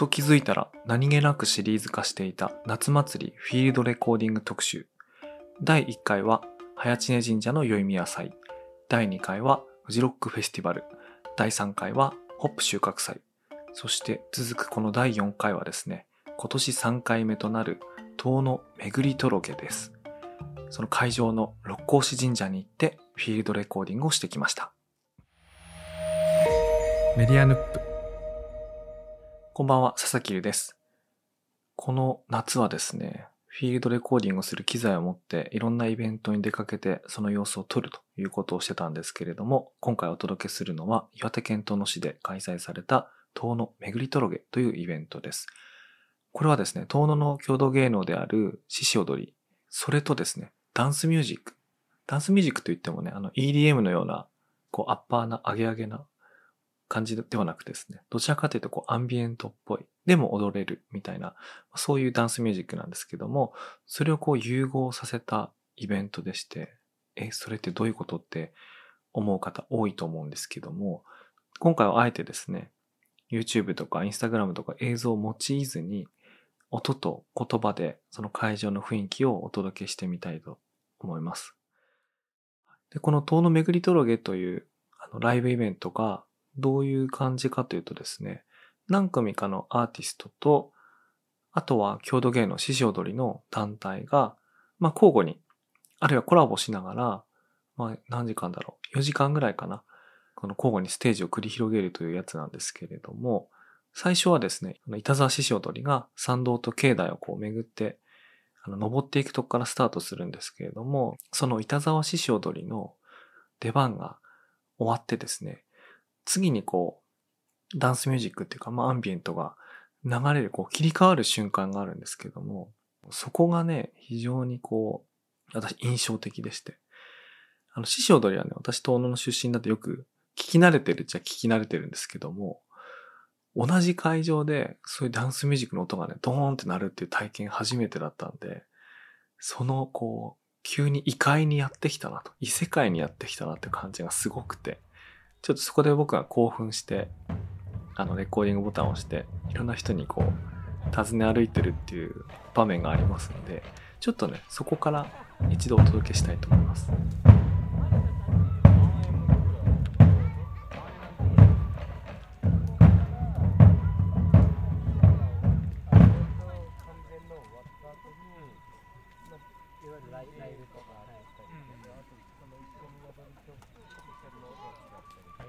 と気づいたら何気なくシリーズ化していた夏祭りフィールドレコーディング特集。第1回は早知根神社の宵宮祭。第2回はフジロックフェスティバル。第3回はホップ収穫祭。そして続くこの第4回はですね、今年3回目となる遠野巡り届けです。その会場の六甲子神社に行ってフィールドレコーディングをしてきました。メディアヌップ。こんばんは、佐々木優です。この夏はですね、フィールドレコーディングをする機材を持っていろんなイベントに出かけてその様子を撮るということをしてたんですけれども、今回お届けするのは岩手県遠野市で開催された遠野巡り届けというイベントです。これはですね、遠野の郷土芸能である獅子踊り、それとですね、ダンスミュージック。ダンスミュージックといってもね、あの EDM のような、こうアッパーな、上げ上げな感じではなくてですね、どちらかというとこうアンビエントっぽい、でも踊れるみたいな、そういうダンスミュージックなんですけども、それをこう融合させたイベントでして、え、それってどういうことって思う方多いと思うんですけども、今回はあえてですね、YouTube とか Instagram とか映像を用いずに、音と言葉でその会場の雰囲気をお届けしてみたいと思います。で、この遠野巡り届けというあのライブイベントがどういう感じかというとですね、何組かのアーティストと、あとは郷土芸能獅子踊りの団体が、まあ交互に、あるいはコラボしながら、まあ何時間だろう、4時間ぐらいかな、この交互にステージを繰り広げるというやつなんですけれども、最初はですね、板沢獅子踊りが参道と境内をこう巡って、あの登っていくとこからスタートするんですけれども、その板沢獅子踊りの出番が終わってですね、次にこう、ダンスミュージックっていうか、まあアンビエントが流れる、こう切り替わる瞬間があるんですけども、そこがね、非常にこう、私印象的でして。あの、獅子踊りはね、私東野の出身だとよく聞き慣れてるっちゃ聞き慣れてるんですけども、同じ会場でそういうダンスミュージックの音がね、ドーンって鳴るっていう体験初めてだったんで、そのこう、急に異界にやってきたなと、異世界にやってきたなって感じがすごくて、ちょっとそこで僕が興奮して、あの、レコーディングボタンを押して、いろんな人にこう、尋ね歩いてるっていう場面がありますので、ちょっとね、そこから一度お届けしたいと思います。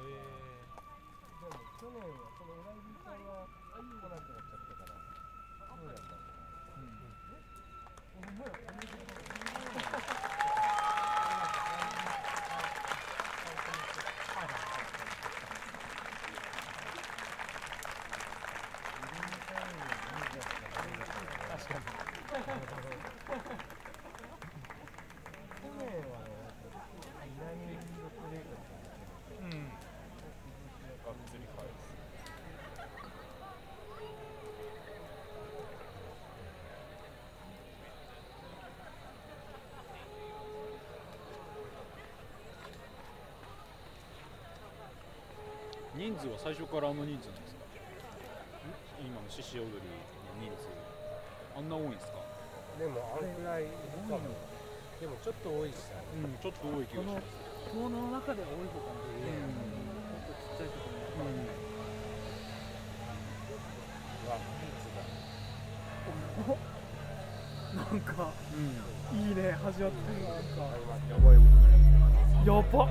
え、でも去年はその浦井さんは来なくなっちゃったから。そうだったんかな、うん。人数は最初からあの人数なんですか？今の獅子踊りの人数。あんな多いんですか？でもあれぐらい多いの。でもちょっと多いっすよね。うんちょっと多い気がします。遠野の中では多い方かもしれない、もっとちっちゃいところにうわ密だなんかうん、いいね始まってる。なんかやばいことになりやば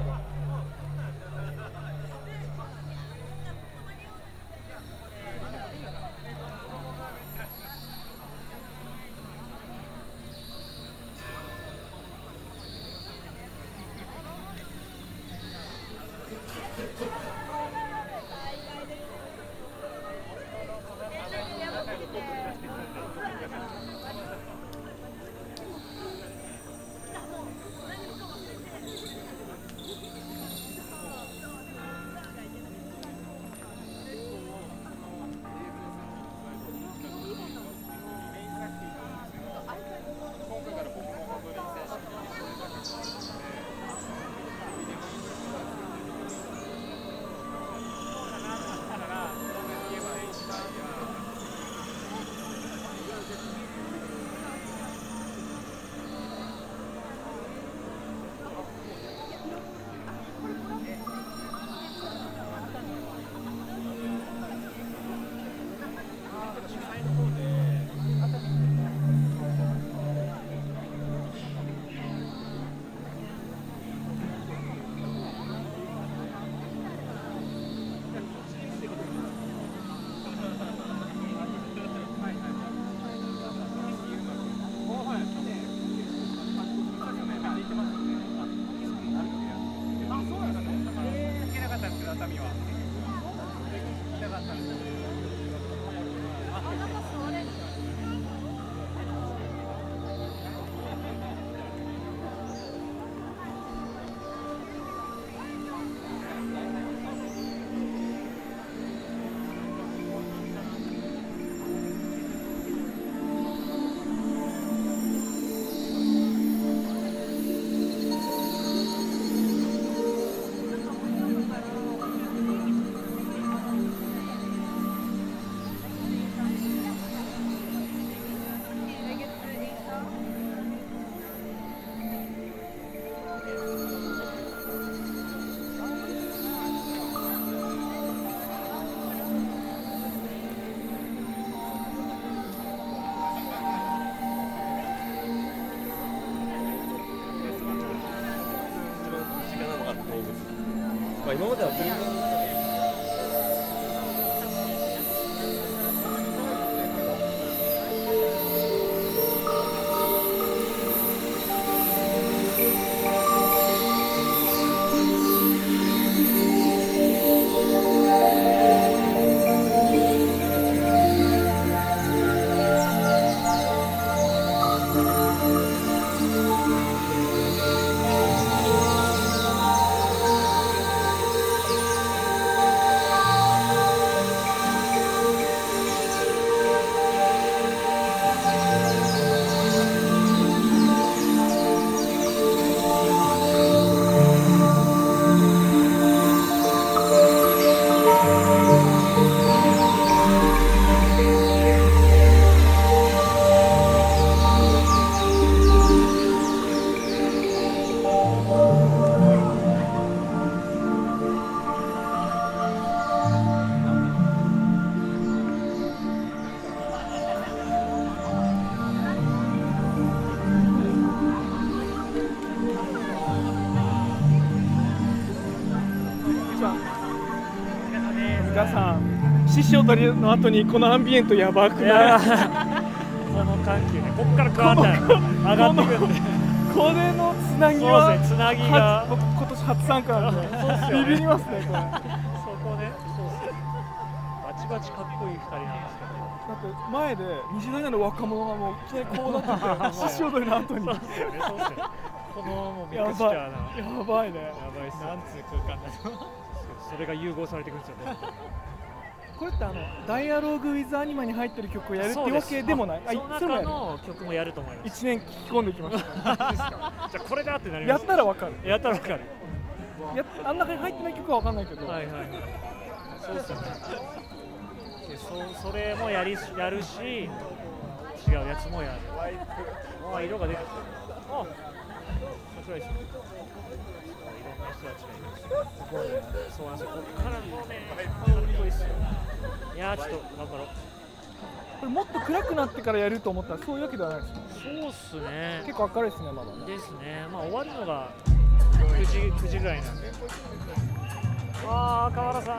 っ獅子踊りの後にこのアンビエントやばくない？この緩急ねこっから変わんない上がってくる。んでこれのつなぎはつなぎが僕今年初参加なんでそうすよねビビりますねこれそこねそうバチバチかっこいい二人なんですけどだって前で20代の若者がもういきなりこうなってて獅子踊りの後にそうっすよねそうっすよねこのもうミやクスチャーなやばいねやばいっすよなんつう空間だとそれが融合されてくるんですよねこれってあのダイアログウィズアニマに入ってる曲をやるってわけでもない。あその中の曲もやると思います。1年聞き込んできました。じゃあこれだってなりまやすったらわかる。やったらわかる。やあん中に入ってない曲はわかんないけど、はいはいはい。そうっすよね。でそそれもやりやるし違うやつもやる。あ色が出てきた。あ面白いですねそうなんですよこっからもねかっこいいっすよいやーちょっと頑張ろうこれもっと暗くなってからやると思ったらそういうわけではないです。そうっすね。結構明るいですねまだ。ねですね。まあ終わるのが9時 ,9 時ぐらいなんで。ああ河原さん。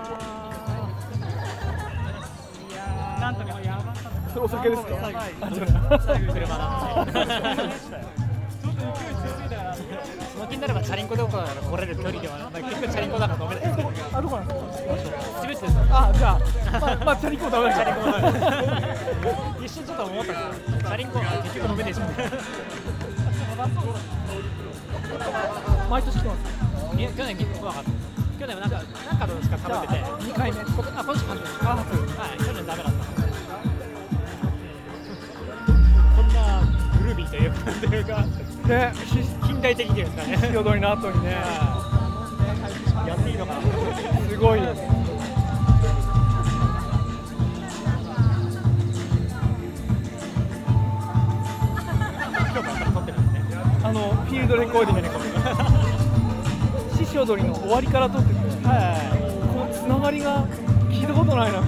いやーなんとか。やばかったそれお酒ですか？最後あじゃあ。車なんでその気になればチャリンコどころから来れる距離ではない結局チャリンコだから飲めないあどこなんですか自分ですあじゃあまあまあチャリンコダメだチャリンコ一瞬ちょっと思ったんですよチャリンコは結局飲めねえじゃん毎年来てますいや去年来なかった去年はなんかなんかとしか食べてて2回目こあ今年初めてあ初はい去年ダメだったこんなグルービーというかというかで近代的っていうんですかね。獅子踊りの後にね。やっていいのか。なすごいあのフィールドレコーディング獅子踊りの終わりから撮っててはこのつながりが聞いたことないな。い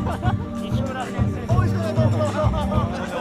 西村先生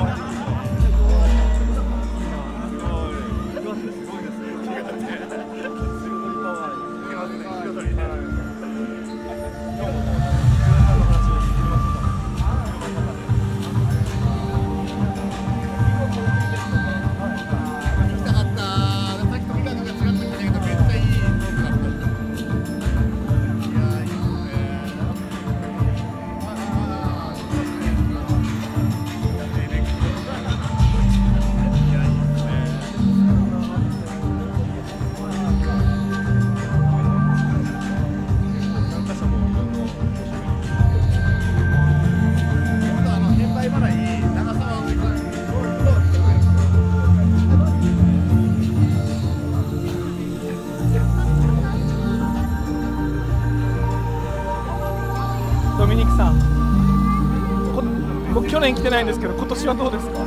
年来てないんですけど今年はどうですか？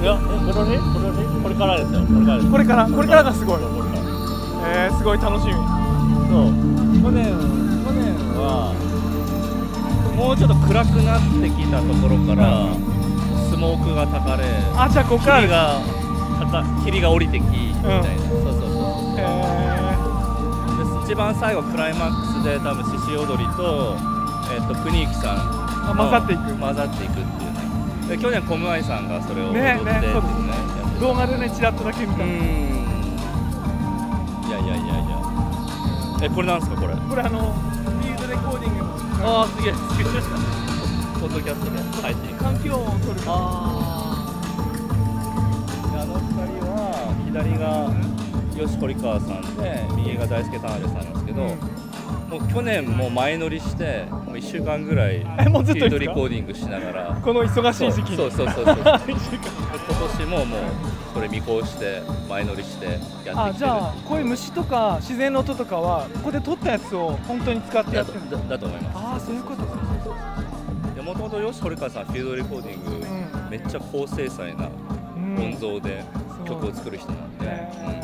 いやえ今年？今年？これからですよ。これからです。これから？これからがすごい。えー、すごい楽しみ。そう。去年去年はもうちょっと暗くなってきたところから、スモークがたかれあじゃあここから。霧が霧が降りてきみたいな、そうそうそう。えで一番最後クライマックスで多分獅子踊りと,、えっとプニーキさん混ざっていく。混ざっていくで去年コムアイさんがそれを踊ってねねね動画でね。ちらっとだけ見た、いやいやいやいや。えこれなんですかこれ？これあのフィールドレコーディングの。ああすげえ。ポッドキャストで。配信環境音を取る。あああの二人は左が吉堀川さんで右が大輔田辺さんなんですけど、うんもう去年もう前乗りしてもう1週間ぐらいえもうずっとフィールドですかリコーディングしながら。この忙しい時期に。そうそうそうそう 今年ももうそれ見越して前乗りしてやってきてる。あじゃあこういう虫とか自然の音とかはここで撮ったやつを本当に使ってやってる？んだだだと思います。ああそういうこともともと吉堀川さんフィールドレコーディング、うんめっちゃ高精細なうん音像で曲を作る人なんで、へうん、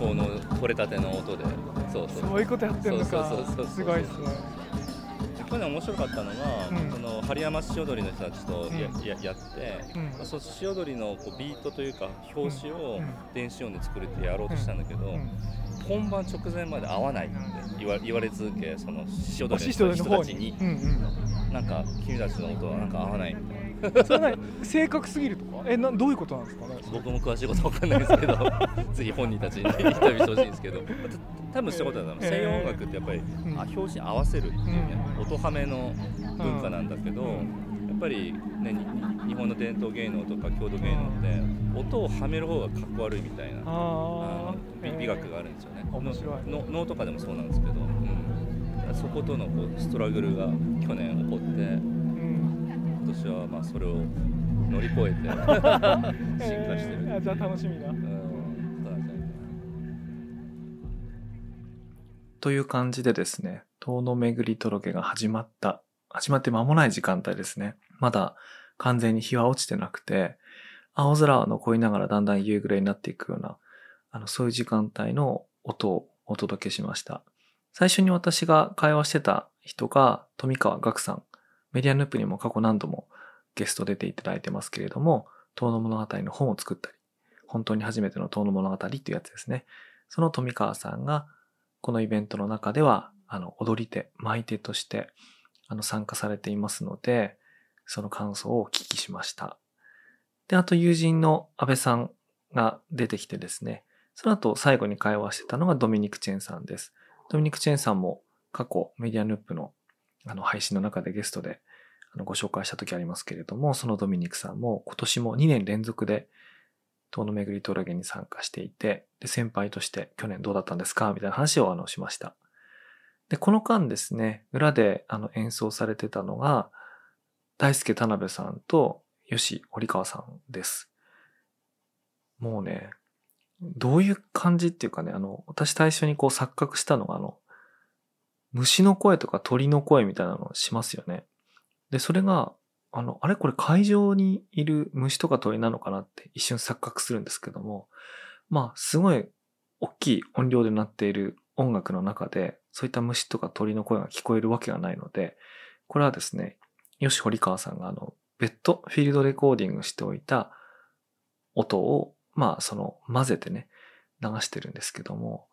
あの取れたての音で。そうそうそう。いうことやってるのか。そうそうそうすごいですね。去年面白かったのが、うん。その針山獅子踊りの人たちとや,、うん。ややって、うん。まあそう獅子踊りのこうビートというか表紙をうん電子音で作るってやろうとしたんだけど、うん。本番直前まで合わないって言わ言われ続けその獅子踊お師りの人たちに。に。うん。なんか君たちの音はなんか合わないみたいな。う んそれ正確すぎるとか？えなどういうことなんですか？ね僕も詳しいことは分かんないですけど ぜひ本人たちにインタビューしてほしいんですけど。た多分そういうことだと思西洋音楽ってやっぱり、ん。あ表紙に合わせるっていうね、うん。音ハメの文化なんだけど、うん。やっぱり、ね、に日本の伝統芸能とか郷土芸能って音をはめる方がかっこ悪いみたいなあ美美学があるんですよね、面白い。の能とかでもそうなんですけど、うん、そことのこうストラグルが去年起こって年はまあそれを乗り越えて 進化してる。えーあじゃあ楽しみだうんという感じでですね、遠野巡り届けが始まった、始まって間もない時間帯ですね。まだ完全に日は落ちてなくて、青空は残りながらだんだん夕暮れになっていくような、あの、そういう時間帯の音をお届けしました。最初に私が会話してた人が富川岳さん。メディアヌープにも過去何度もゲスト出ていただいてますけれども、遠野物語の本を作ったり、本当に初めての遠野物語っていうやつですね。その富川さんがこのイベントの中では、あの、踊り手、舞い手として、あの、参加されていますので、その感想をお聞きしました。で、あと友人の安倍さんが出てきてですね、その後最後に会話してたのがドミニク・チェンさんです。ドミニク・チェンさんも過去メディアヌープのあの配信の中でゲストであのご紹介した時ありますけれども、そのドミニクさんも今年も2年連続で遠野巡り峠に参加していて、で、先輩として去年どうだったんですか？みたいな話をあのしました。で、この間ですね、裏であの演奏されてたのが、大輔田辺さんと吉堀川さんです。もうね、どういう感じっていうかね、あの、私最初にこう錯覚したのが、あの、虫の声とか鳥の声みたいなのをしますよね。で、それが、あの、あれこれ会場にいる虫とか鳥なのかなって一瞬錯覚するんですけども、まあ、すごい大きい音量で鳴っている音楽の中で、そういった虫とか鳥の声が聞こえるわけがないので、これはですね、吉堀川さんがあの、別途フィールドレコーディングしておいた音を、まあ、その、混ぜてね、流してるんですけども、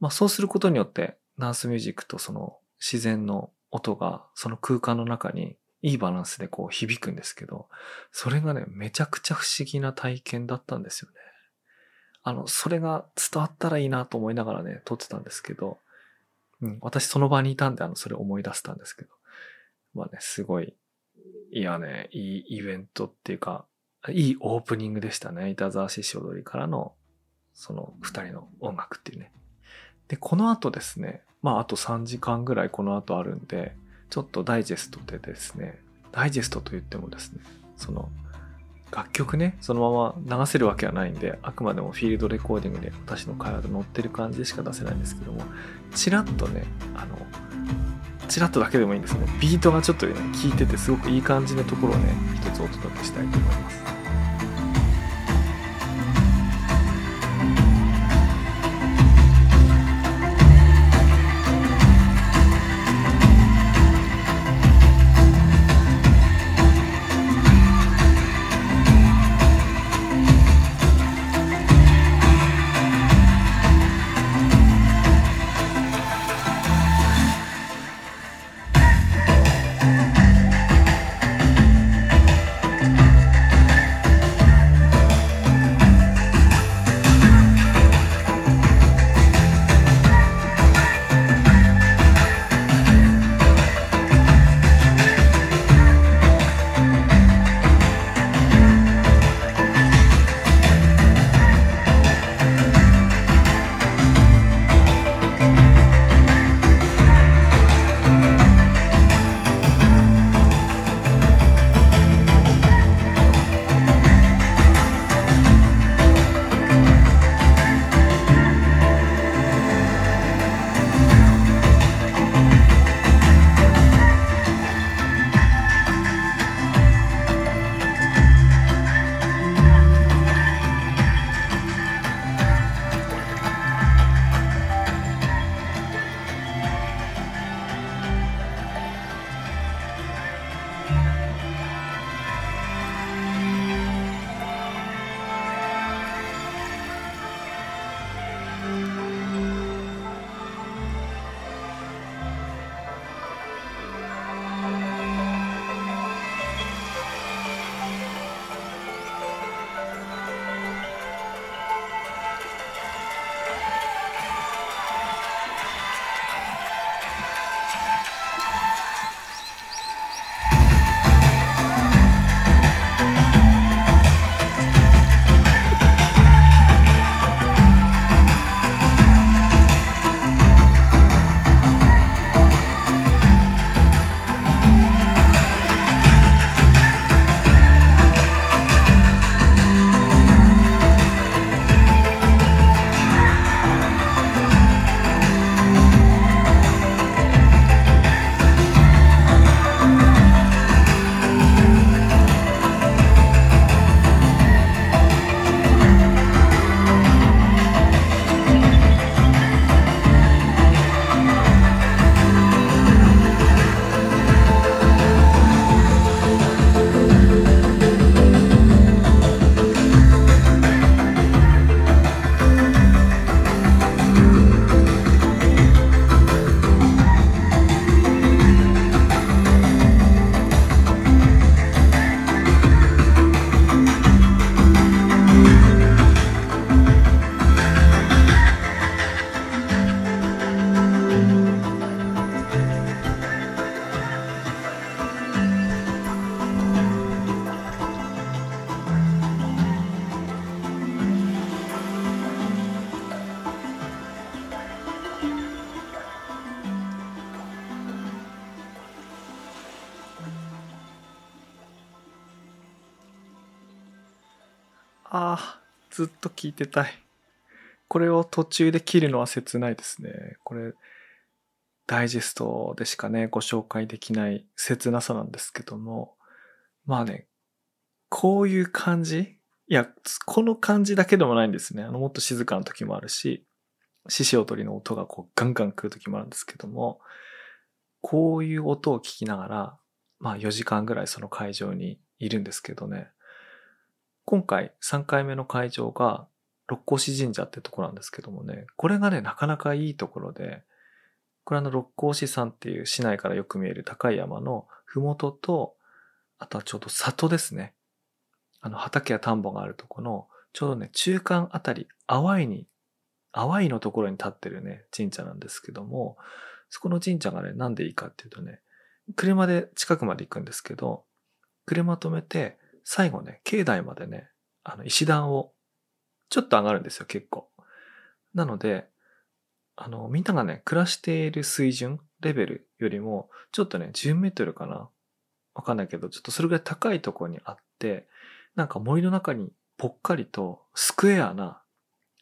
まあ、そうすることによって、ダンスミュージックとその自然の音がその空間の中にいいバランスでこう響くんですけど、それがね、めちゃくちゃ不思議な体験だったんですよね。あの、それが伝わったらいいなと思いながらね、撮ってたんですけど、うん、私その場にいたんで、あの、それ思い出したんですけど、まあね、すごい、いやね、いいイベントっていうか、いいオープニングでしたね。板沢獅子踊りからの、その二人の音楽っていうね。で、この後ですね、まああと3時間ぐらいこの後あるんで、ちょっとダイジェストでですね、ダイジェストと言ってもですね、その楽曲ね、そのまま流せるわけはないんで、あくまでもフィールドレコーディングで私の会話で載ってる感じでしか出せないんですけども、ちらっとね、あの、チラッとだけでもいいんですけど、ビートがちょっとね、効いててすごくいい感じのところをね、一つお届けしたいと思います。ずっと聞いてたい。これを途中で切るのは切ないですね。これ、ダイジェストでしかね、ご紹介できない切なさなんですけども。まあね、こういう感じ？いや、この感じだけでもないんですね。あの、もっと静かな時もあるし、獅子踊りの音がこうガンガン来る時もあるんですけども、こういう音を聞きながら、まあ4時間ぐらいその会場にいるんですけどね、今回3回目の会場が六甲子神社ってとこなんですけどもね、これがね、なかなかいいところで、これあの六甲子山っていう市内からよく見える高い山のふもとと、あとはちょうど里ですね。あの畑や田んぼがあるとこの、ちょうどね、中間あたり、淡いに、淡いのところに立ってるね、神社なんですけども、そこの神社がね、なんでいいかっていうとね、車で近くまで行くんですけど、車止めて、最後ね、境内までね、あの、石段を、ちょっと上がるんですよ、結構。なので、あの、みんながね、暮らしている水準、レベルよりも、ちょっとね、10メートルかなわかんないけど、ちょっとそれぐらい高いところにあって、なんか森の中にぽっかりとスクエアな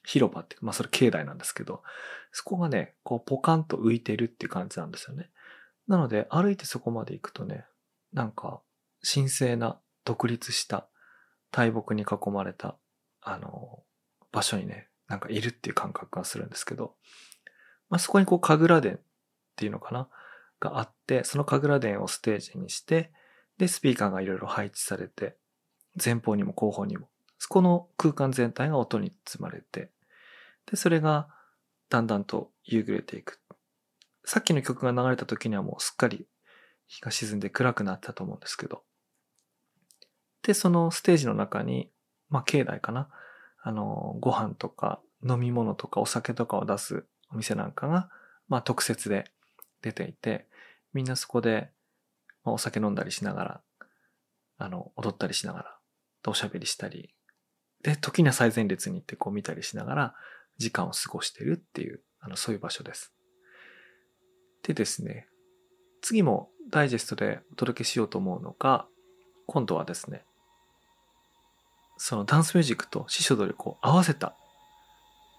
広場って、まあそれ境内なんですけど、そこがね、こうポカンと浮いてるっていう感じなんですよね。なので歩いてそこまで行くとね、なんか神聖な独立した大木に囲まれた、あの、場所にね、なんかいるっていう感覚がするんですけど、まあ、そこにこう神楽殿っていうのかながあって、その神楽殿をステージにして、で、スピーカーがいろいろ配置されて、前方にも後方にも、そこの空間全体が音に包まれて、で、それがだんだんと夕暮れていく。さっきの曲が流れた時にはもうすっかり日が沈んで暗くなったと思うんですけど。で、そのステージの中に、まあ、境内かな。あの、ご飯とか飲み物とかお酒とかを出すお店なんかが、まあ、特設で出ていて、みんなそこで、まあ、お酒飲んだりしながら、あの、踊ったりしながら、おしゃべりしたり、で、時には最前列に行ってこう見たりしながら、時間を過ごしてるっていう、あの、そういう場所です。でですね、次もダイジェストでお届けしようと思うのが、今度はですね、そのダンスミュージックと師匠通りこう合わせた、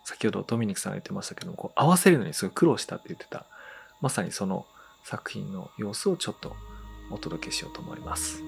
先ほどドミニクさんが言ってましたけども、こう合わせるのにすごい苦労したって言ってた、まさにその作品の様子をちょっとお届けしようと思います。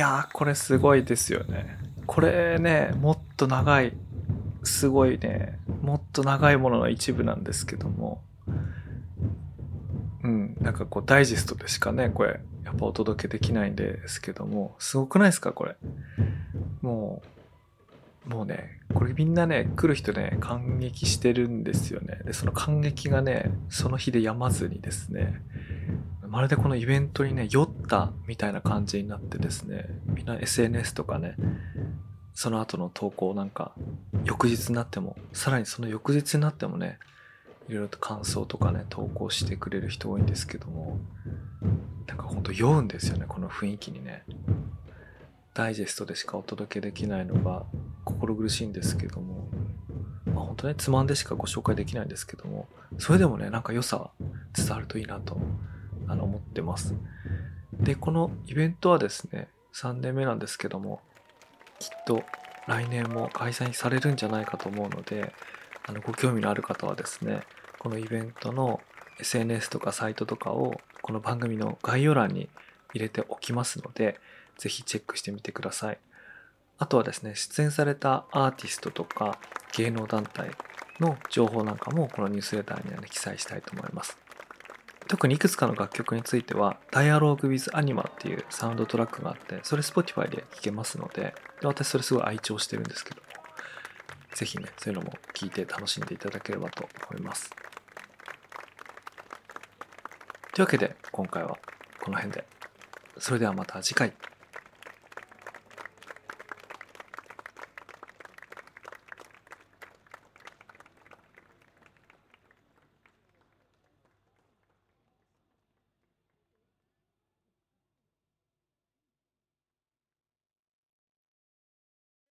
やー、これすごいですよね。これね、もっと長い、すごいね、もっと長いものの一部なんですけども、うん、なんかこうダイジェストでしかね、これ、やっぱお届けできないんですけども、すごくないですか、これ？もう、もうね、これみんなね、来る人ね、感激してるんですよね。で、その感激がね、その日でやまずにですね、まるでこのイベントにね、酔ったみたいな感じになってですね、みんな SNS とかね、その後の投稿なんか、翌日になっても、さらにその翌日になってもね、いろいろと感想とかね、投稿してくれる人多いんですけども、なんかほんと酔うんですよね、この雰囲気にね。ダイジェストでしかお届けできないのが心苦しいんですけども、まあ本当ね、つまんでしかご紹介できないんですけども、それでもね、なんか良さは伝わるといいなとあの思ってます。で、このイベントはですね、3年目なんですけども、きっと来年も開催されるんじゃないかと思うので、あのご興味のある方はですね、このイベントの SNS とかサイトとかをこの番組の概要欄に入れておきますので、ぜひチェックしてみてください。あとはですね、出演されたアーティストとか芸能団体の情報なんかもこのニュースレターには、ね、記載したいと思います。特にいくつかの楽曲については Dialogue with Anima っていうサウンドトラックがあってそれ Spotify で聴けますのでで私それすごい愛聴してるんですけどもぜひねそういうのも聴いて楽しんでいただければと思います。というわけで今回はこの辺で。それではまた次回。